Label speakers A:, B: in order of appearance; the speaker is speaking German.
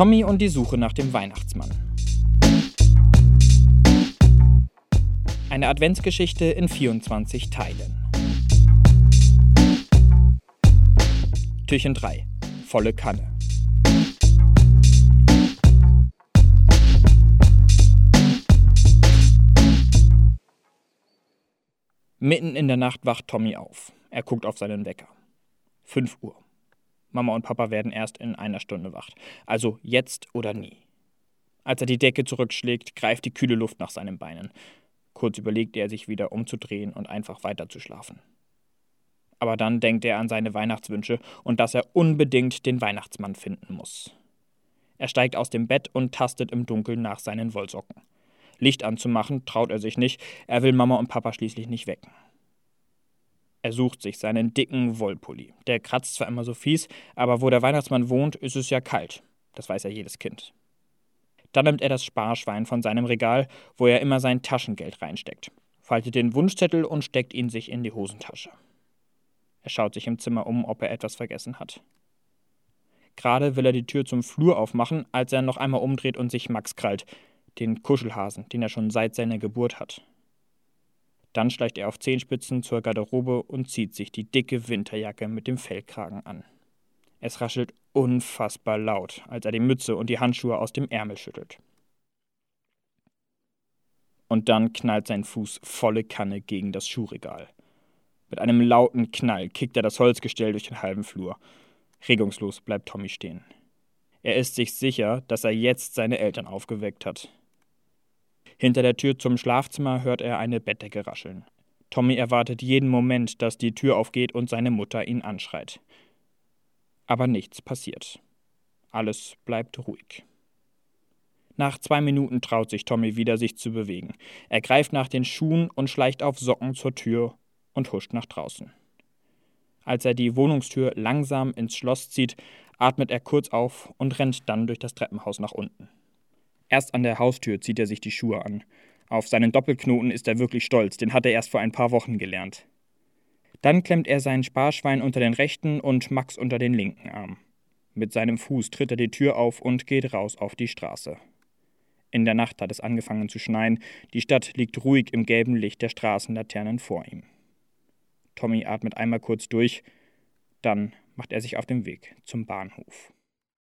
A: Tommy und die Suche nach dem Weihnachtsmann. Eine Adventsgeschichte in 24 Teilen. Türchen 3. Volle Kanne. Mitten in der Nacht wacht Tommy auf. Er guckt auf seinen Wecker. 5 Uhr. Mama und Papa werden erst in einer Stunde wach. Also jetzt oder nie. Als er die Decke zurückschlägt, greift die kühle Luft nach seinen Beinen. Kurz überlegt er sich wieder umzudrehen und einfach weiterzuschlafen. Aber dann denkt er an seine Weihnachtswünsche und dass er unbedingt den Weihnachtsmann finden muss. Er steigt aus dem Bett und tastet im Dunkeln nach seinen Wollsocken. Licht anzumachen traut er sich nicht, er will Mama und Papa schließlich nicht wecken. Er sucht sich seinen dicken Wollpulli. Der kratzt zwar immer so fies, aber wo der Weihnachtsmann wohnt, ist es ja kalt. Das weiß ja jedes Kind. Dann nimmt er das Sparschwein von seinem Regal, wo er immer sein Taschengeld reinsteckt, faltet den Wunschzettel und steckt ihn sich in die Hosentasche. Er schaut sich im Zimmer um, ob er etwas vergessen hat. Gerade will er die Tür zum Flur aufmachen, als er noch einmal umdreht und sich Max krallt, den Kuschelhasen, den er schon seit seiner Geburt hat. Dann schleicht er auf Zehenspitzen zur Garderobe und zieht sich die dicke Winterjacke mit dem Fellkragen an. Es raschelt unfassbar laut, als er die Mütze und die Handschuhe aus dem Ärmel schüttelt. Und dann knallt sein Fuß volle Kanne gegen das Schuhregal. Mit einem lauten Knall kickt er das Holzgestell durch den halben Flur. Regungslos bleibt Tommy stehen. Er ist sich sicher, dass er jetzt seine Eltern aufgeweckt hat. Hinter der Tür zum Schlafzimmer hört er eine Bettdecke rascheln. Tommy erwartet jeden Moment, dass die Tür aufgeht und seine Mutter ihn anschreit. Aber nichts passiert. Alles bleibt ruhig. Nach zwei Minuten traut sich Tommy wieder, sich zu bewegen. Er greift nach den Schuhen und schleicht auf Socken zur Tür und huscht nach draußen. Als er die Wohnungstür langsam ins Schloss zieht, atmet er kurz auf und rennt dann durch das Treppenhaus nach unten. Erst an der Haustür zieht er sich die Schuhe an. Auf seinen Doppelknoten ist er wirklich stolz, den hat er erst vor ein paar Wochen gelernt. Dann klemmt er sein Sparschwein unter den rechten und Max unter den linken Arm. Mit seinem Fuß tritt er die Tür auf und geht raus auf die Straße. In der Nacht hat es angefangen zu schneien, die Stadt liegt ruhig im gelben Licht der Straßenlaternen vor ihm. Tommy atmet einmal kurz durch, dann macht er sich auf den Weg zum Bahnhof.